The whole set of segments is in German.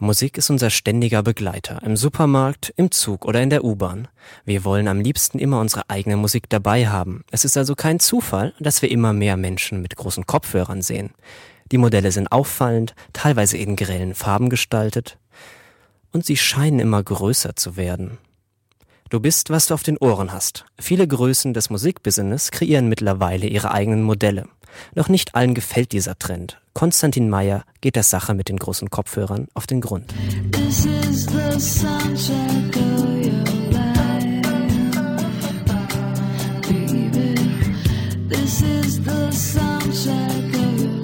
Musik ist unser ständiger Begleiter, im Supermarkt, im Zug oder in der U-Bahn. Wir wollen am liebsten immer unsere eigene Musik dabei haben. Es ist also kein Zufall, dass wir immer mehr Menschen mit großen Kopfhörern sehen. Die Modelle sind auffallend, teilweise in grellen Farben gestaltet. Und sie scheinen immer größer zu werden. Du bist, was du auf den Ohren hast. Viele Größen des Musikbusiness kreieren mittlerweile ihre eigenen Modelle. Doch nicht allen gefällt dieser Trend. Konstantin Meyer geht der Sache mit den großen Kopfhörern auf den Grund.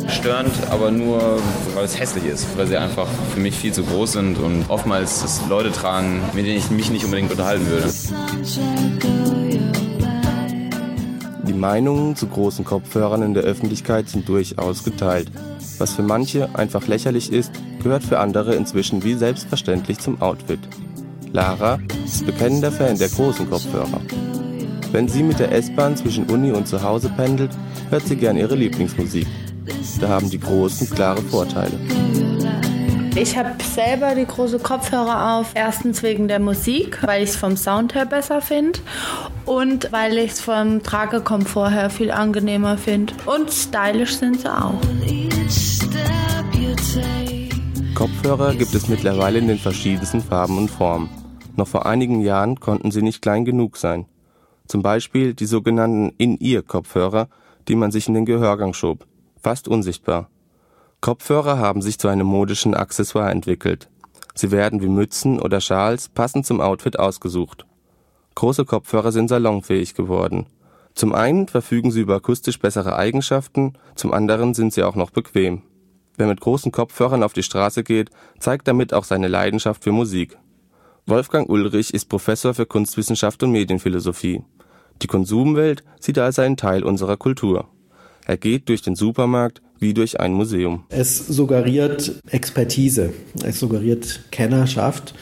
Störend, aber nur, weil es hässlich ist, weil sie einfach für mich viel zu groß sind und oftmals Leute tragen, mit denen ich mich nicht unbedingt unterhalten würde. Die Meinungen zu großen Kopfhörern in der Öffentlichkeit sind durchaus geteilt. Was für manche einfach lächerlich ist, gehört für andere inzwischen wie selbstverständlich zum Outfit. Lara ist bekennender Fan der großen Kopfhörer. Wenn sie mit der S-Bahn zwischen Uni und zu Hause pendelt, hört sie gern ihre Lieblingsmusik. Da haben die großen klare Vorteile. Ich habe selber die große Kopfhörer auf. Erstens wegen der Musik, weil ich es vom Sound her besser finde und weil ich es vom Tragekomfort her viel angenehmer finde. Und stylisch sind sie auch. Kopfhörer gibt es mittlerweile in den verschiedensten Farben und Formen. Noch vor einigen Jahren konnten sie nicht klein genug sein. Zum Beispiel die sogenannten In-Ear-Kopfhörer, die man sich in den Gehörgang schob. Fast unsichtbar. Kopfhörer haben sich zu einem modischen Accessoire entwickelt. Sie werden wie Mützen oder Schals passend zum Outfit ausgesucht. Große Kopfhörer sind salonfähig geworden. Zum einen verfügen sie über akustisch bessere Eigenschaften, zum anderen sind sie auch noch bequem. Wer mit großen Kopfhörern auf die Straße geht, zeigt damit auch seine Leidenschaft für Musik. Wolfgang Ulrich ist Professor für Kunstwissenschaft und Medienphilosophie. Die Konsumwelt sieht er als einen Teil unserer Kultur. Er geht durch den Supermarkt wie durch ein Museum. Es suggeriert Expertise, es suggeriert Kennerschaft.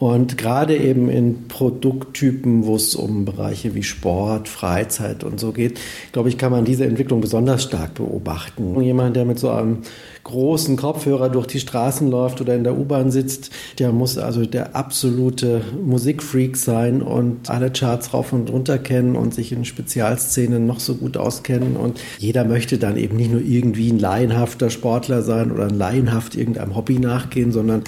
Und gerade eben in Produkttypen, wo es um Bereiche wie Sport, Freizeit und so geht, glaube ich, kann man diese Entwicklung besonders stark beobachten. Jemand, der mit so einem großen Kopfhörer durch die Straßen läuft oder in der U-Bahn sitzt, der muss also der absolute Musikfreak sein und alle Charts rauf und runter kennen und sich in Spezialszenen noch so gut auskennen. Und jeder möchte dann eben nicht nur irgendwie ein laienhafter Sportler sein oder ein laienhaft irgendeinem Hobby nachgehen, sondern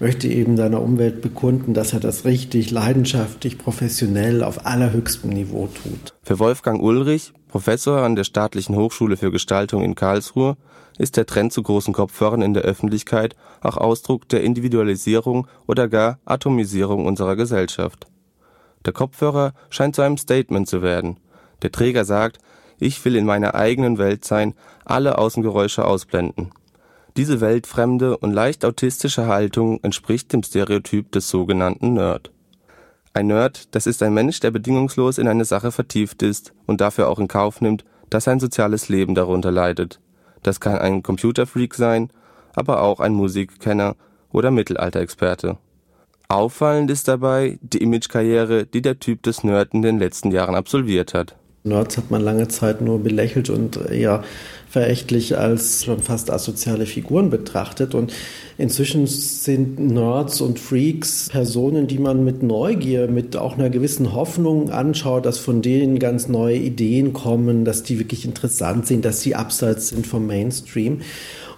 möchte eben seiner Umwelt bekunden, dass er das richtig leidenschaftlich, professionell auf allerhöchstem Niveau tut. Für Wolfgang Ulrich, Professor an der Staatlichen Hochschule für Gestaltung in Karlsruhe, ist der Trend zu großen Kopfhörern in der Öffentlichkeit auch Ausdruck der Individualisierung oder gar Atomisierung unserer Gesellschaft. Der Kopfhörer scheint zu einem Statement zu werden. Der Träger sagt, ich will in meiner eigenen Welt sein, alle Außengeräusche ausblenden. Diese weltfremde und leicht autistische Haltung entspricht dem Stereotyp des sogenannten Nerd. Ein Nerd, das ist ein Mensch, der bedingungslos in eine Sache vertieft ist und dafür auch in Kauf nimmt, dass sein soziales Leben darunter leidet. Das kann ein Computerfreak sein, aber auch ein Musikkenner oder Mittelalterexperte. Auffallend ist dabei die Imagekarriere, die der Typ des Nerd in den letzten Jahren absolviert hat. Nerds hat man lange Zeit nur belächelt und eher verächtlich als schon fast asoziale Figuren betrachtet. Und inzwischen sind Nerds und Freaks Personen, die man mit Neugier, mit auch einer gewissen Hoffnung anschaut, dass von denen ganz neue Ideen kommen, dass die wirklich interessant sind, dass sie abseits sind vom Mainstream.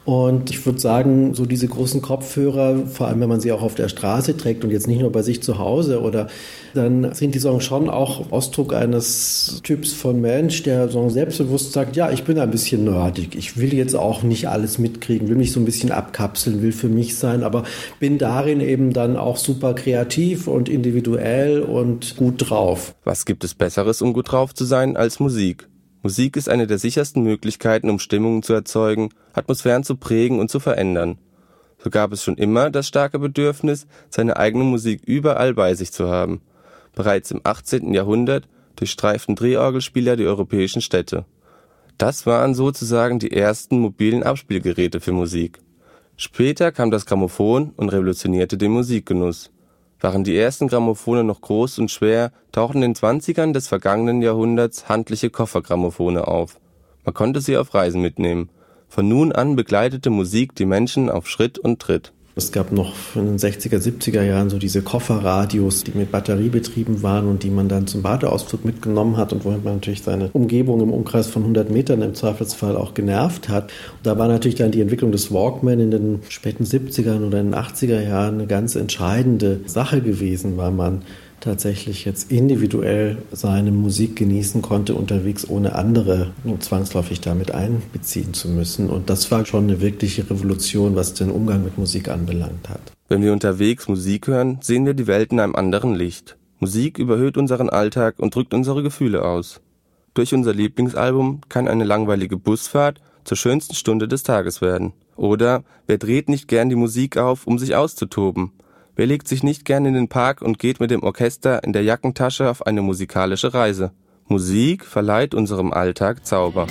Und ich würde sagen, so diese großen Kopfhörer, vor allem wenn man sie auch auf der Straße trägt und jetzt nicht nur bei sich zu Hause oder dann sind die Songs schon auch Ausdruck eines Typs von Mensch, der so selbstbewusst sagt, ja, ich bin ein bisschen nerdig. Ich will jetzt auch nicht alles mitkriegen, will mich so ein bisschen abkapseln, will für mich sein, aber bin darin eben dann auch super kreativ und individuell und gut drauf. Was gibt es Besseres, um gut drauf zu sein, als Musik? Musik ist eine der sichersten Möglichkeiten, um Stimmungen zu erzeugen, Atmosphären zu prägen und zu verändern. So gab es schon immer das starke Bedürfnis, seine eigene Musik überall bei sich zu haben. Bereits im 18. Jahrhundert durchstreiften Drehorgelspieler die europäischen Städte. Das waren sozusagen die ersten mobilen Abspielgeräte für Musik. Später kam das Grammophon und revolutionierte den Musikgenuss. Waren die ersten Grammophone noch groß und schwer, tauchten in den Zwanzigern des vergangenen Jahrhunderts handliche Koffergrammophone auf. Man konnte sie auf Reisen mitnehmen. Von nun an begleitete Musik die Menschen auf Schritt und Tritt. Es gab noch in den 60er, 70er Jahren so diese Kofferradios, die mit Batterie betrieben waren und die man dann zum Badeausflug mitgenommen hat und womit man natürlich seine Umgebung im Umkreis von 100 Metern im Zweifelsfall auch genervt hat. Und da war natürlich dann die Entwicklung des Walkman in den späten 70ern oder in den 80er Jahren eine ganz entscheidende Sache gewesen, weil man tatsächlich jetzt individuell seine Musik genießen konnte unterwegs, ohne andere zwangsläufig damit einbeziehen zu müssen. Und das war schon eine wirkliche Revolution, was den Umgang mit Musik anbelangt hat. Wenn wir unterwegs Musik hören, sehen wir die Welt in einem anderen Licht. Musik überhöht unseren Alltag und drückt unsere Gefühle aus. Durch unser Lieblingsalbum kann eine langweilige Busfahrt zur schönsten Stunde des Tages werden. Oder wer dreht nicht gern die Musik auf, um sich auszutoben? Wer legt sich nicht gern in den Park und geht mit dem Orchester in der Jackentasche auf eine musikalische Reise? Musik verleiht unserem Alltag Zauber.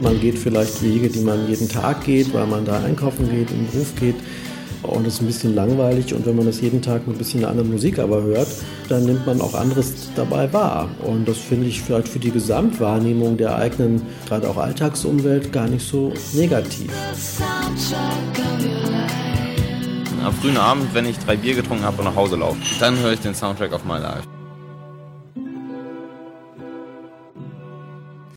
Man geht vielleicht Wege, die man jeden Tag geht, weil man da einkaufen geht, im Beruf geht und es ist ein bisschen langweilig und wenn man das jeden Tag mit ein bisschen andere Musik aber hört, dann nimmt man auch anderes dabei wahr und das finde ich vielleicht für die Gesamtwahrnehmung der eigenen, gerade auch Alltagsumwelt gar nicht so negativ. Am frühen Abend, wenn ich drei Bier getrunken habe und nach Hause laufe, dann höre ich den Soundtrack auf My Life.